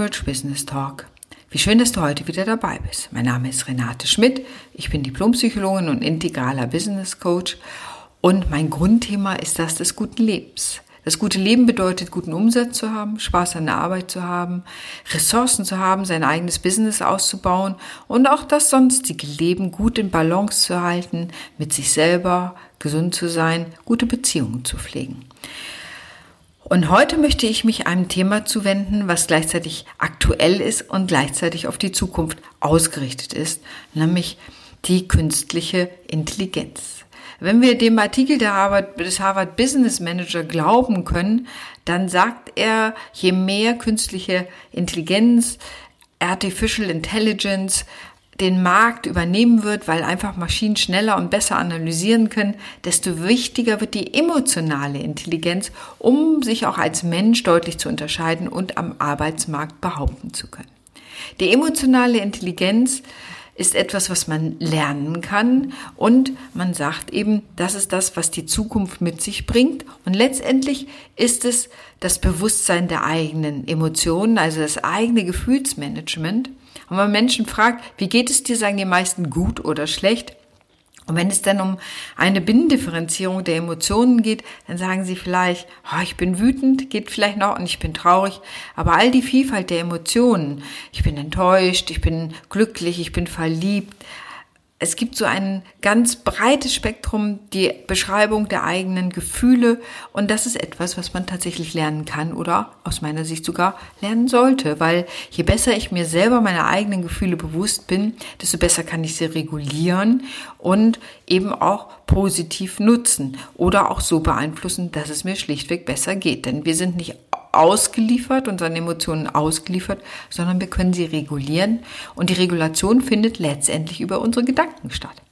Rich Business Talk. Wie schön, dass du heute wieder dabei bist. Mein Name ist Renate Schmidt. Ich bin Diplompsychologin und integraler Business Coach. Und mein Grundthema ist das des guten Lebens. Das gute Leben bedeutet, guten Umsatz zu haben, Spaß an der Arbeit zu haben, Ressourcen zu haben, sein eigenes Business auszubauen und auch das sonstige Leben gut in Balance zu halten, mit sich selber gesund zu sein, gute Beziehungen zu pflegen. Und heute möchte ich mich einem Thema zuwenden, was gleichzeitig aktuell ist und gleichzeitig auf die Zukunft ausgerichtet ist, nämlich die künstliche Intelligenz. Wenn wir dem Artikel Harvard, des Harvard Business Manager glauben können, dann sagt er, je mehr künstliche Intelligenz, Artificial Intelligence den Markt übernehmen wird, weil einfach Maschinen schneller und besser analysieren können, desto wichtiger wird die emotionale Intelligenz, um sich auch als Mensch deutlich zu unterscheiden und am Arbeitsmarkt behaupten zu können. Die emotionale Intelligenz ist etwas, was man lernen kann und man sagt eben, das ist das, was die Zukunft mit sich bringt und letztendlich ist es das Bewusstsein der eigenen Emotionen, also das eigene Gefühlsmanagement und wenn man Menschen fragt, wie geht es dir, sagen die meisten gut oder schlecht. Und wenn es dann um eine Binnendifferenzierung der Emotionen geht, dann sagen sie vielleicht, oh, ich bin wütend, geht vielleicht noch und ich bin traurig. Aber all die Vielfalt der Emotionen, ich bin enttäuscht, ich bin glücklich, ich bin verliebt, es gibt so ein ganz breites Spektrum, die Beschreibung der eigenen Gefühle und das ist etwas, was man tatsächlich lernen kann oder aus meiner Sicht sogar lernen sollte, weil je besser ich mir selber meine eigenen Gefühle bewusst bin, desto besser kann ich sie regulieren und eben auch positiv nutzen oder auch so beeinflussen, dass es mir schlichtweg besser geht. Denn wir sind nicht ausgeliefert, unseren Emotionen ausgeliefert, sondern wir können sie regulieren und die Regulation findet letztendlich über unsere Gedanken statt.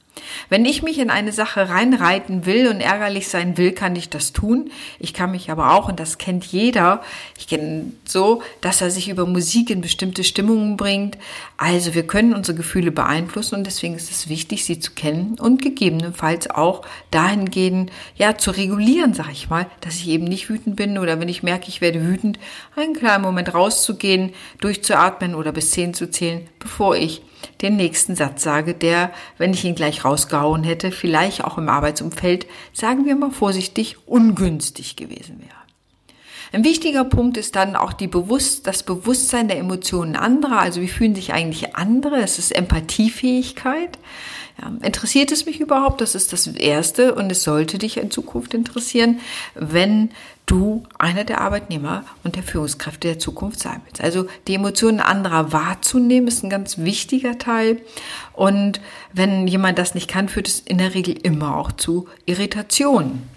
Wenn ich mich in eine Sache reinreiten will und ärgerlich sein will, kann ich das tun. Ich kann mich aber auch, und das kennt jeder, ich kenne so, dass er sich über Musik in bestimmte Stimmungen bringt. Also wir können unsere Gefühle beeinflussen und deswegen ist es wichtig, sie zu kennen und gegebenenfalls auch dahingehend, ja, zu regulieren, sag ich mal, dass ich eben nicht wütend bin oder wenn ich merke, ich werde wütend, einen kleinen Moment rauszugehen, durchzuatmen oder bis zehn zu zählen, bevor ich den nächsten Satz sage, der, wenn ich ihn gleich rausgehauen hätte, vielleicht auch im Arbeitsumfeld, sagen wir mal vorsichtig, ungünstig gewesen wäre. Ein wichtiger Punkt ist dann auch die Bewusst, das Bewusstsein der Emotionen anderer. Also wie fühlen sich eigentlich andere? Es ist Empathiefähigkeit. Ja, interessiert es mich überhaupt? Das ist das Erste und es sollte dich in Zukunft interessieren, wenn du einer der Arbeitnehmer und der Führungskräfte der Zukunft sein willst. Also die Emotionen anderer wahrzunehmen ist ein ganz wichtiger Teil. Und wenn jemand das nicht kann, führt es in der Regel immer auch zu Irritationen.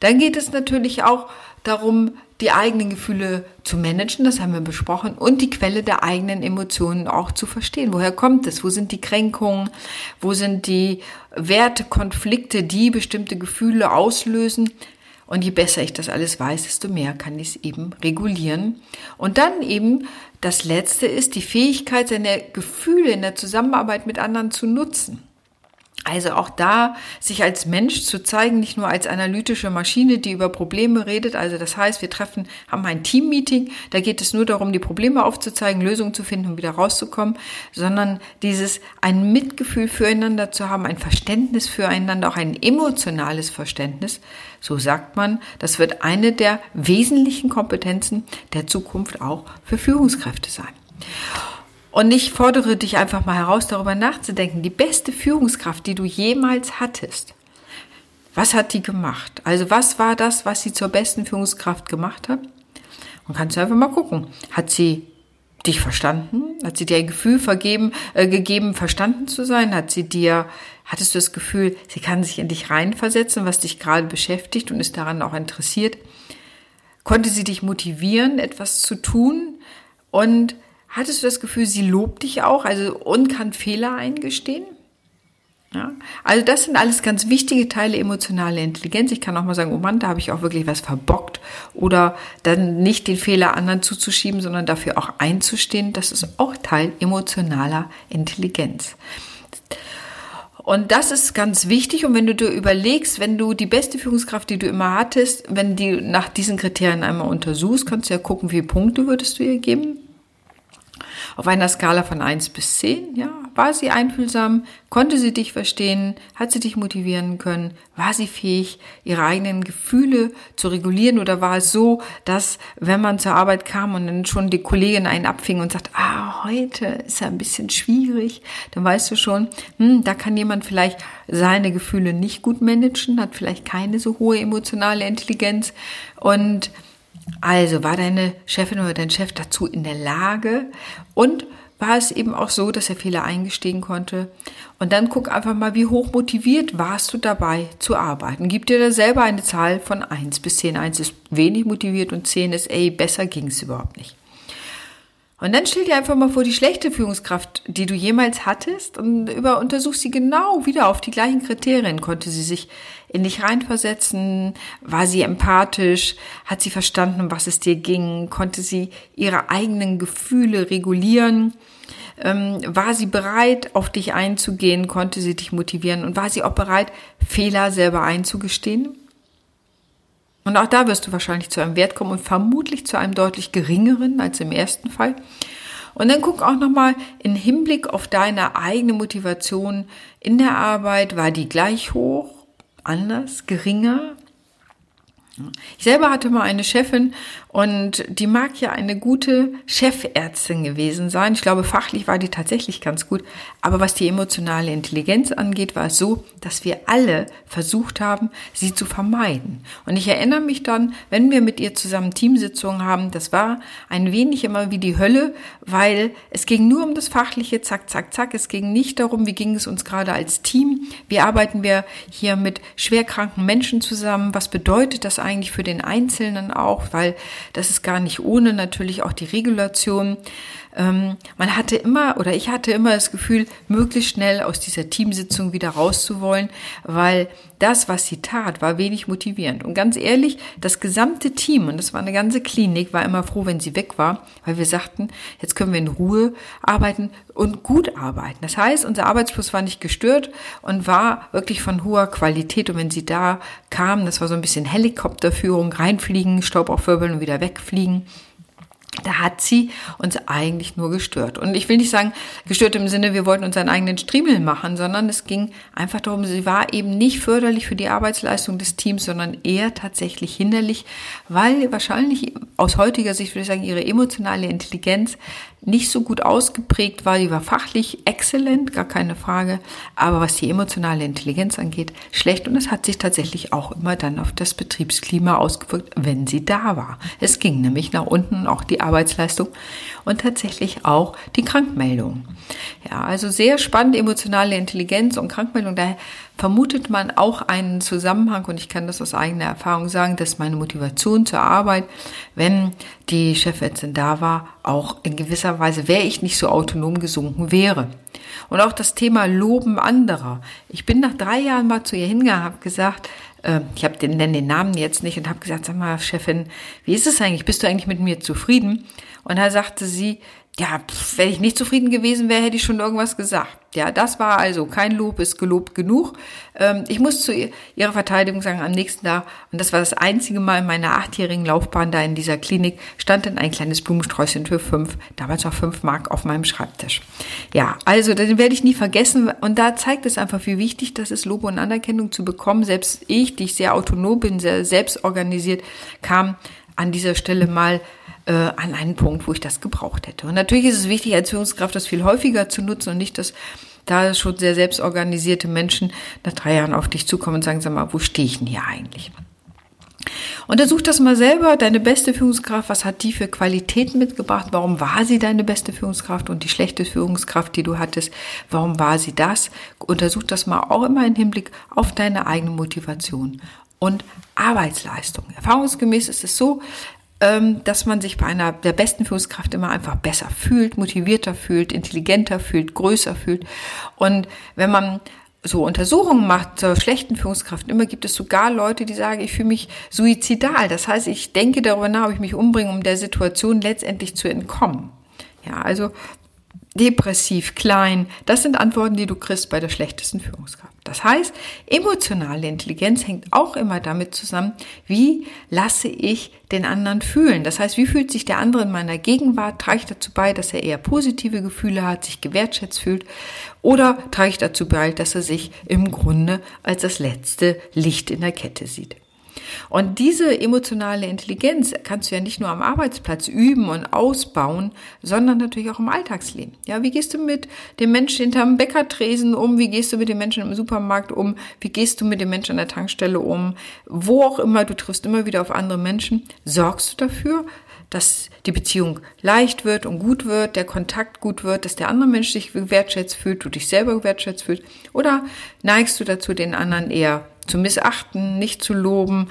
Dann geht es natürlich auch darum, die eigenen Gefühle zu managen, das haben wir besprochen, und die Quelle der eigenen Emotionen auch zu verstehen. Woher kommt es? Wo sind die Kränkungen? Wo sind die Wertekonflikte, die bestimmte Gefühle auslösen? Und je besser ich das alles weiß, desto mehr kann ich es eben regulieren. Und dann eben das Letzte ist die Fähigkeit, seine Gefühle in der Zusammenarbeit mit anderen zu nutzen. Also auch da sich als Mensch zu zeigen, nicht nur als analytische Maschine, die über Probleme redet. Also das heißt, wir treffen, haben ein Teammeeting, da geht es nur darum, die Probleme aufzuzeigen, Lösungen zu finden und wieder rauszukommen, sondern dieses ein Mitgefühl füreinander zu haben, ein Verständnis füreinander, auch ein emotionales Verständnis. So sagt man, das wird eine der wesentlichen Kompetenzen der Zukunft auch für Führungskräfte sein. Und ich fordere dich einfach mal heraus, darüber nachzudenken. Die beste Führungskraft, die du jemals hattest. Was hat die gemacht? Also was war das, was sie zur besten Führungskraft gemacht hat? Und kannst du einfach mal gucken. Hat sie dich verstanden? Hat sie dir ein Gefühl vergeben, äh, gegeben, verstanden zu sein? Hat sie dir, hattest du das Gefühl, sie kann sich in dich reinversetzen, was dich gerade beschäftigt und ist daran auch interessiert? Konnte sie dich motivieren, etwas zu tun? Und Hattest du das Gefühl, sie lobt dich auch, also und kann Fehler eingestehen? Ja, also das sind alles ganz wichtige Teile emotionale Intelligenz. Ich kann auch mal sagen, oh Mann, da habe ich auch wirklich was verbockt oder dann nicht den Fehler anderen zuzuschieben, sondern dafür auch einzustehen. Das ist auch Teil emotionaler Intelligenz. Und das ist ganz wichtig. Und wenn du dir überlegst, wenn du die beste Führungskraft, die du immer hattest, wenn die nach diesen Kriterien einmal untersuchst, kannst du ja gucken, wie viele Punkte würdest du ihr geben Auf einer Skala von 1 bis 10, ja, war sie einfühlsam, konnte sie dich verstehen, hat sie dich motivieren können, war sie fähig, ihre eigenen Gefühle zu regulieren? Oder war es so, dass wenn man zur Arbeit kam und dann schon die Kollegin einen abfing und sagt, ah, heute ist ja ein bisschen schwierig, dann weißt du schon, hm, da kann jemand vielleicht seine Gefühle nicht gut managen, hat vielleicht keine so hohe emotionale Intelligenz. Und also war deine Chefin oder dein Chef dazu in der Lage und war es eben auch so, dass er Fehler eingestehen konnte. Und dann guck einfach mal, wie hoch motiviert warst du dabei zu arbeiten. Gib dir da selber eine Zahl von 1 bis 10. 1 ist wenig motiviert und 10 ist, ey, besser ging es überhaupt nicht. Und dann stell dir einfach mal vor die schlechte Führungskraft, die du jemals hattest und über untersuch sie genau wieder auf die gleichen Kriterien. Konnte sie sich in dich reinversetzen? War sie empathisch? Hat sie verstanden, um was es dir ging? Konnte sie ihre eigenen Gefühle regulieren? Ähm, war sie bereit, auf dich einzugehen? Konnte sie dich motivieren? Und war sie auch bereit, Fehler selber einzugestehen? Und auch da wirst du wahrscheinlich zu einem Wert kommen und vermutlich zu einem deutlich geringeren als im ersten Fall. Und dann guck auch nochmal in Hinblick auf deine eigene Motivation in der Arbeit. War die gleich hoch, anders, geringer? Ich selber hatte mal eine Chefin und die mag ja eine gute Chefärztin gewesen sein. Ich glaube, fachlich war die tatsächlich ganz gut. Aber was die emotionale Intelligenz angeht, war es so, dass wir alle versucht haben, sie zu vermeiden. Und ich erinnere mich dann, wenn wir mit ihr zusammen Teamsitzungen haben, das war ein wenig immer wie die Hölle, weil es ging nur um das Fachliche, zack, zack, zack. Es ging nicht darum, wie ging es uns gerade als Team. Wie arbeiten wir hier mit schwerkranken Menschen zusammen? Was bedeutet das eigentlich für den Einzelnen auch? Weil das ist gar nicht ohne natürlich auch die Regulation. Ähm, man hatte immer oder ich hatte immer das Gefühl, möglichst schnell aus dieser Teamsitzung wieder rauszuwollen, weil das, was sie tat, war wenig motivierend. Und ganz ehrlich, das gesamte Team, und das war eine ganze Klinik, war immer froh, wenn sie weg war, weil wir sagten, jetzt können wir in Ruhe arbeiten und gut arbeiten. Das heißt, unser Arbeitsfluss war nicht gestört und war wirklich von hoher Qualität. Und wenn sie da kam, das war so ein bisschen Helikopterführung, reinfliegen, Staub aufwirbeln und wieder wegfliegen da hat sie uns eigentlich nur gestört. Und ich will nicht sagen, gestört im Sinne, wir wollten unseren eigenen Striemel machen, sondern es ging einfach darum, sie war eben nicht förderlich für die Arbeitsleistung des Teams, sondern eher tatsächlich hinderlich, weil wahrscheinlich aus heutiger Sicht würde ich sagen, ihre emotionale Intelligenz nicht so gut ausgeprägt war. Die war fachlich exzellent, gar keine Frage. Aber was die emotionale Intelligenz angeht, schlecht. Und es hat sich tatsächlich auch immer dann auf das Betriebsklima ausgewirkt, wenn sie da war. Es ging nämlich nach unten auch die Arbeitsleistung und tatsächlich auch die Krankmeldung. Ja, also sehr spannend emotionale Intelligenz und Krankmeldung. Da vermutet man auch einen Zusammenhang und ich kann das aus eigener Erfahrung sagen, dass meine Motivation zur Arbeit, wenn die Chefärztin da war, auch in gewisser Weise wäre ich nicht so autonom gesunken wäre. Und auch das Thema Loben anderer. Ich bin nach drei Jahren mal zu ihr hingegangen, habe gesagt, äh, ich habe den, nenne den Namen jetzt nicht und habe gesagt, sag mal, Chefin, wie ist es eigentlich? Bist du eigentlich mit mir zufrieden? Und da sagte sie, ja, wenn ich nicht zufrieden gewesen wäre, hätte ich schon irgendwas gesagt. Ja, das war also kein Lob, ist gelobt genug. Ähm, ich muss zu ihrer Verteidigung sagen, am nächsten Tag, und das war das einzige Mal in meiner achtjährigen Laufbahn da in dieser Klinik, stand dann ein kleines Blumensträußchen für fünf, damals noch fünf Mark auf meinem Schreibtisch. Ja, also den werde ich nie vergessen. Und da zeigt es einfach, wie wichtig das ist, Lob und Anerkennung zu bekommen. Selbst ich, die ich sehr autonom bin, sehr selbst organisiert, kam an dieser Stelle mal äh, an einen Punkt, wo ich das gebraucht hätte. Und natürlich ist es wichtig, als Führungskraft das viel häufiger zu nutzen und nicht, dass da schon sehr selbstorganisierte Menschen nach drei Jahren auf dich zukommen und sagen, sag mal, wo stehe ich denn hier eigentlich? Untersuch das mal selber, deine beste Führungskraft, was hat die für Qualitäten mitgebracht? Warum war sie deine beste Führungskraft und die schlechte Führungskraft, die du hattest, warum war sie das? Untersuch das mal auch immer im Hinblick auf deine eigene Motivation und Arbeitsleistung. Erfahrungsgemäß ist es so, ähm, dass man sich bei einer der besten Führungskraft immer einfach besser fühlt, motivierter fühlt, intelligenter fühlt, größer fühlt. Und wenn man so Untersuchungen macht zur schlechten Führungskraft, immer gibt es sogar Leute, die sagen, ich fühle mich suizidal. Das heißt, ich denke darüber nach, ob ich mich umbringe, um der Situation letztendlich zu entkommen. Ja, also depressiv, klein. Das sind Antworten, die du kriegst bei der schlechtesten Führungskraft. Das heißt, emotionale Intelligenz hängt auch immer damit zusammen, wie lasse ich den anderen fühlen. Das heißt, wie fühlt sich der andere in meiner Gegenwart? Trage ich dazu bei, dass er eher positive Gefühle hat, sich gewertschätzt fühlt? Oder trage ich dazu bei, dass er sich im Grunde als das letzte Licht in der Kette sieht? Und diese emotionale Intelligenz kannst du ja nicht nur am Arbeitsplatz üben und ausbauen, sondern natürlich auch im Alltagsleben. Ja, wie gehst du mit dem Menschen hinterm Bäckertresen um? Wie gehst du mit den Menschen im Supermarkt um? Wie gehst du mit den Menschen an der Tankstelle um? Wo auch immer, du triffst immer wieder auf andere Menschen. Sorgst du dafür, dass die Beziehung leicht wird und gut wird, der Kontakt gut wird, dass der andere Mensch sich wertschätzt fühlt, du dich selber wertschätzt fühlst? Oder neigst du dazu, den anderen eher zu missachten, nicht zu loben,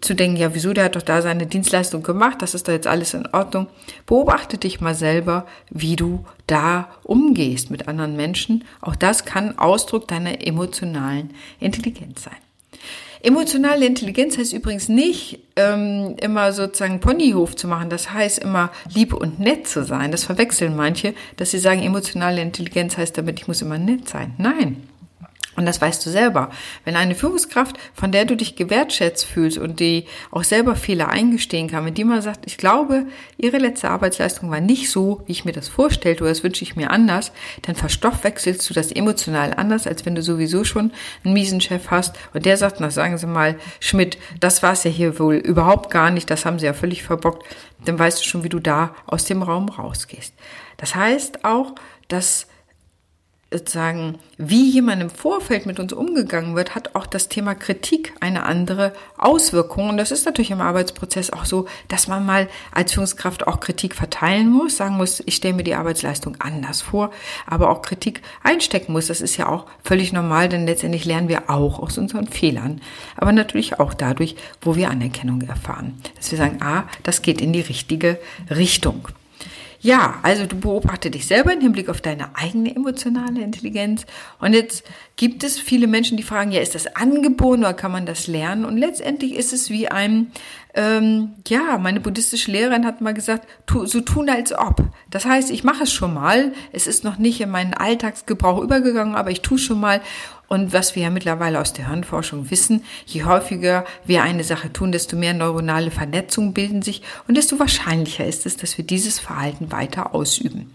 zu denken, ja, wieso, der hat doch da seine Dienstleistung gemacht, das ist doch jetzt alles in Ordnung. Beobachte dich mal selber, wie du da umgehst mit anderen Menschen. Auch das kann Ausdruck deiner emotionalen Intelligenz sein. Emotionale Intelligenz heißt übrigens nicht, ähm, immer sozusagen Ponyhof zu machen. Das heißt immer lieb und nett zu sein. Das verwechseln manche, dass sie sagen, emotionale Intelligenz heißt damit, ich muss immer nett sein. Nein. Und das weißt du selber. Wenn eine Führungskraft, von der du dich gewertschätzt fühlst und die auch selber Fehler eingestehen kann, wenn die mal sagt, ich glaube, ihre letzte Arbeitsleistung war nicht so, wie ich mir das vorstellte, oder das wünsche ich mir anders, dann verstoffwechselst du das emotional anders, als wenn du sowieso schon einen miesen Chef hast und der sagt, na sagen Sie mal, Schmidt, das war es ja hier wohl überhaupt gar nicht, das haben Sie ja völlig verbockt, dann weißt du schon, wie du da aus dem Raum rausgehst. Das heißt auch, dass sozusagen, wie jemand im Vorfeld mit uns umgegangen wird, hat auch das Thema Kritik eine andere Auswirkung. Und das ist natürlich im Arbeitsprozess auch so, dass man mal als Führungskraft auch Kritik verteilen muss, sagen muss, ich stelle mir die Arbeitsleistung anders vor, aber auch Kritik einstecken muss. Das ist ja auch völlig normal, denn letztendlich lernen wir auch aus unseren Fehlern. Aber natürlich auch dadurch, wo wir Anerkennung erfahren. Dass wir sagen, ah, das geht in die richtige Richtung. Ja, also du beobachte dich selber im Hinblick auf deine eigene emotionale Intelligenz. Und jetzt gibt es viele Menschen, die fragen, ja, ist das angeboren oder kann man das lernen? Und letztendlich ist es wie ein, ähm, ja, meine buddhistische Lehrerin hat mal gesagt, tu, so tun als ob. Das heißt, ich mache es schon mal. Es ist noch nicht in meinen Alltagsgebrauch übergegangen, aber ich tue schon mal. Und was wir ja mittlerweile aus der Hirnforschung wissen, je häufiger wir eine Sache tun, desto mehr neuronale Vernetzungen bilden sich und desto wahrscheinlicher ist es, dass wir dieses Verhalten weiter ausüben.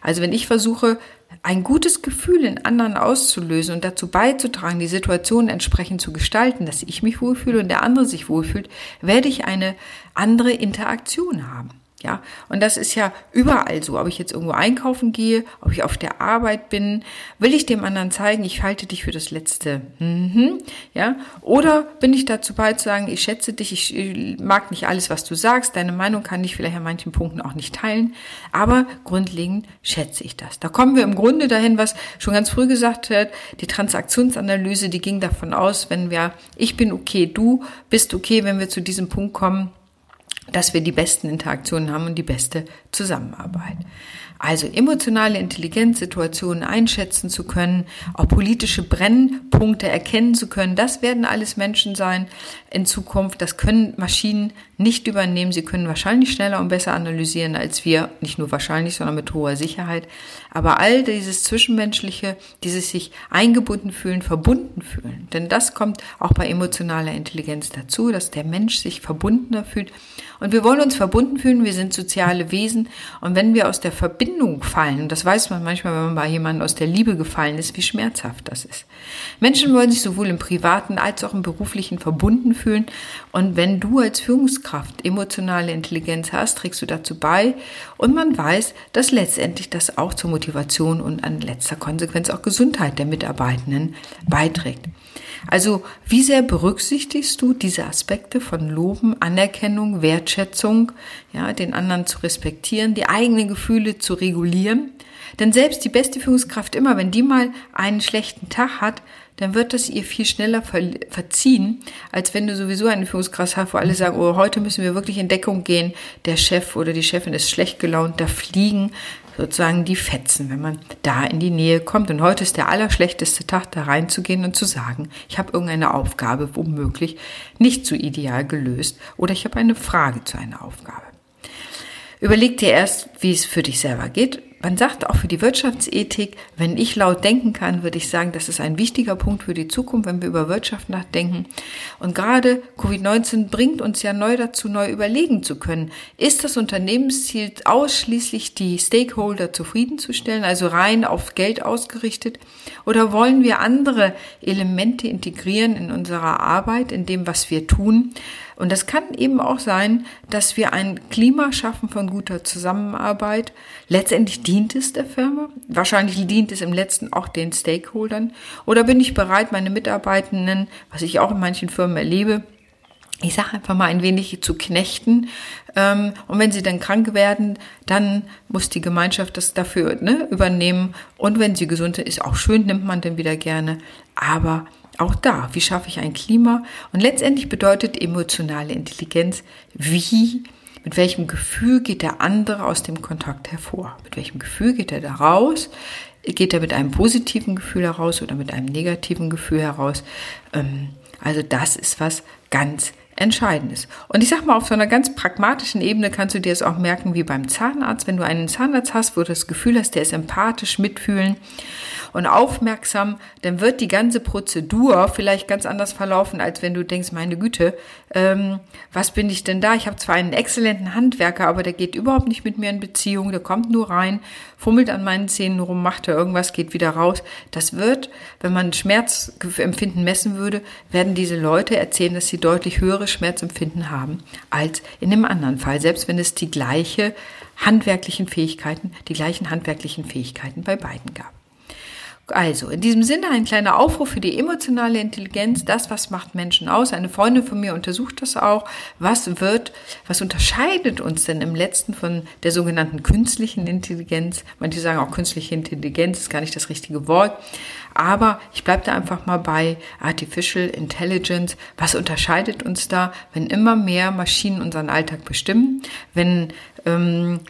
Also wenn ich versuche, ein gutes Gefühl in anderen auszulösen und dazu beizutragen, die Situation entsprechend zu gestalten, dass ich mich wohlfühle und der andere sich wohlfühlt, werde ich eine andere Interaktion haben. Ja, und das ist ja überall so. Ob ich jetzt irgendwo einkaufen gehe, ob ich auf der Arbeit bin, will ich dem anderen zeigen, ich halte dich für das Letzte. Mhm. Ja, oder bin ich dazu bei zu sagen, ich schätze dich, ich mag nicht alles, was du sagst, deine Meinung kann ich vielleicht an manchen Punkten auch nicht teilen, aber grundlegend schätze ich das. Da kommen wir im Grunde dahin, was schon ganz früh gesagt wird, die Transaktionsanalyse, die ging davon aus, wenn wir, ich bin okay, du bist okay, wenn wir zu diesem Punkt kommen, dass wir die besten Interaktionen haben und die beste Zusammenarbeit. Also emotionale Intelligenz, Situationen einschätzen zu können, auch politische Brennpunkte erkennen zu können, das werden alles Menschen sein in Zukunft. Das können Maschinen nicht übernehmen. Sie können wahrscheinlich schneller und besser analysieren als wir, nicht nur wahrscheinlich, sondern mit hoher Sicherheit. Aber all dieses Zwischenmenschliche, dieses sich eingebunden fühlen, verbunden fühlen, denn das kommt auch bei emotionaler Intelligenz dazu, dass der Mensch sich verbundener fühlt. Und wir wollen uns verbunden fühlen, wir sind soziale Wesen. Und wenn wir aus der Verbindung fallen, und das weiß man manchmal, wenn man bei jemandem aus der Liebe gefallen ist, wie schmerzhaft das ist. Menschen wollen sich sowohl im privaten als auch im beruflichen verbunden fühlen. Und wenn du als Führungskraft emotionale Intelligenz hast, trägst du dazu bei. Und man weiß, dass letztendlich das auch zur Motivation und an letzter Konsequenz auch Gesundheit der Mitarbeitenden beiträgt. Also wie sehr berücksichtigst du diese Aspekte von Loben, Anerkennung, Wertschätzung, ja, den anderen zu respektieren, die eigenen Gefühle zu regulieren? Denn selbst die beste Führungskraft immer, wenn die mal einen schlechten Tag hat, dann wird das ihr viel schneller verziehen, als wenn du sowieso eine Führungskraft hast, wo alle sagen, oh, heute müssen wir wirklich in Deckung gehen, der Chef oder die Chefin ist schlecht gelaunt, da fliegen sozusagen die Fetzen, wenn man da in die Nähe kommt. Und heute ist der allerschlechteste Tag, da reinzugehen und zu sagen, ich habe irgendeine Aufgabe womöglich nicht so ideal gelöst oder ich habe eine Frage zu einer Aufgabe. Überleg dir erst, wie es für dich selber geht. Man sagt auch für die Wirtschaftsethik, wenn ich laut denken kann, würde ich sagen, das ist ein wichtiger Punkt für die Zukunft, wenn wir über Wirtschaft nachdenken. Und gerade Covid-19 bringt uns ja neu dazu, neu überlegen zu können. Ist das Unternehmensziel ausschließlich die Stakeholder zufriedenzustellen, also rein auf Geld ausgerichtet? Oder wollen wir andere Elemente integrieren in unserer Arbeit, in dem, was wir tun? Und das kann eben auch sein, dass wir ein Klima schaffen von guter Zusammenarbeit. Letztendlich dient es der Firma. Wahrscheinlich dient es im letzten auch den Stakeholdern. Oder bin ich bereit, meine Mitarbeitenden, was ich auch in manchen Firmen erlebe, ich sage einfach mal ein wenig zu knechten. Ähm, und wenn sie dann krank werden, dann muss die Gemeinschaft das dafür ne, übernehmen. Und wenn sie gesund ist, auch schön, nimmt man dann wieder gerne. Aber auch da, wie schaffe ich ein Klima? Und letztendlich bedeutet emotionale Intelligenz, wie, mit welchem Gefühl geht der andere aus dem Kontakt hervor? Mit welchem Gefühl geht er da raus? Geht er mit einem positiven Gefühl heraus oder mit einem negativen Gefühl heraus? Ähm, also das ist was ganz Entscheidendes. Und ich sag mal, auf so einer ganz pragmatischen Ebene kannst du dir das auch merken wie beim Zahnarzt. Wenn du einen Zahnarzt hast, wo du das Gefühl hast, der ist empathisch mitfühlen und aufmerksam, dann wird die ganze Prozedur vielleicht ganz anders verlaufen, als wenn du denkst, meine Güte, ähm, was bin ich denn da? Ich habe zwar einen exzellenten Handwerker, aber der geht überhaupt nicht mit mir in Beziehung, der kommt nur rein, fummelt an meinen Zähnen rum, macht da irgendwas, geht wieder raus. Das wird, wenn man Schmerzempfinden messen würde, werden diese Leute erzählen, dass sie deutlich höhere Schmerzempfinden haben als in dem anderen Fall, selbst wenn es die gleiche handwerklichen Fähigkeiten, die gleichen handwerklichen Fähigkeiten bei beiden gab. Also, in diesem Sinne ein kleiner Aufruf für die emotionale Intelligenz, das, was macht Menschen aus. Eine Freundin von mir untersucht das auch. Was wird, was unterscheidet uns denn im letzten von der sogenannten künstlichen Intelligenz? Manche sagen auch künstliche Intelligenz ist gar nicht das richtige Wort. Aber ich bleibe da einfach mal bei Artificial Intelligence. Was unterscheidet uns da, wenn immer mehr Maschinen unseren Alltag bestimmen? Wenn ähm,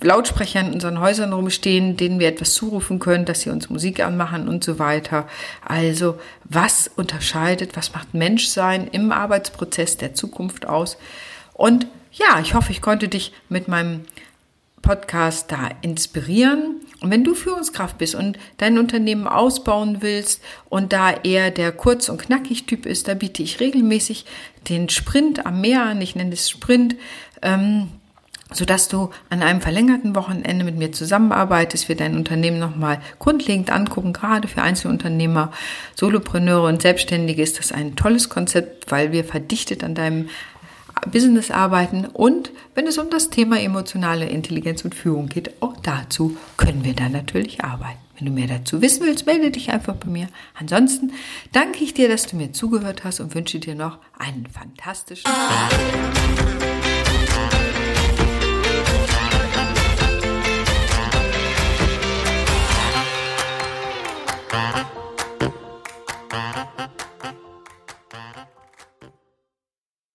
Lautsprecher in unseren Häusern rumstehen, denen wir etwas zurufen können, dass sie uns Musik anmachen und so weiter. Also was unterscheidet, was macht Menschsein im Arbeitsprozess der Zukunft aus? Und ja, ich hoffe, ich konnte dich mit meinem Podcast da inspirieren. Und wenn du Führungskraft bist und dein Unternehmen ausbauen willst und da eher der kurz und knackig Typ ist, da biete ich regelmäßig den Sprint am Meer an. Ich nenne es Sprint. Ähm, sodass du an einem verlängerten Wochenende mit mir zusammenarbeitest, wir dein Unternehmen nochmal grundlegend angucken. Gerade für Einzelunternehmer, Solopreneure und Selbstständige ist das ein tolles Konzept, weil wir verdichtet an deinem Business arbeiten und wenn es um das Thema emotionale Intelligenz und Führung geht, auch dazu können wir dann natürlich arbeiten. Wenn du mehr dazu wissen willst, melde dich einfach bei mir. Ansonsten danke ich dir, dass du mir zugehört hast und wünsche dir noch einen fantastischen Tag.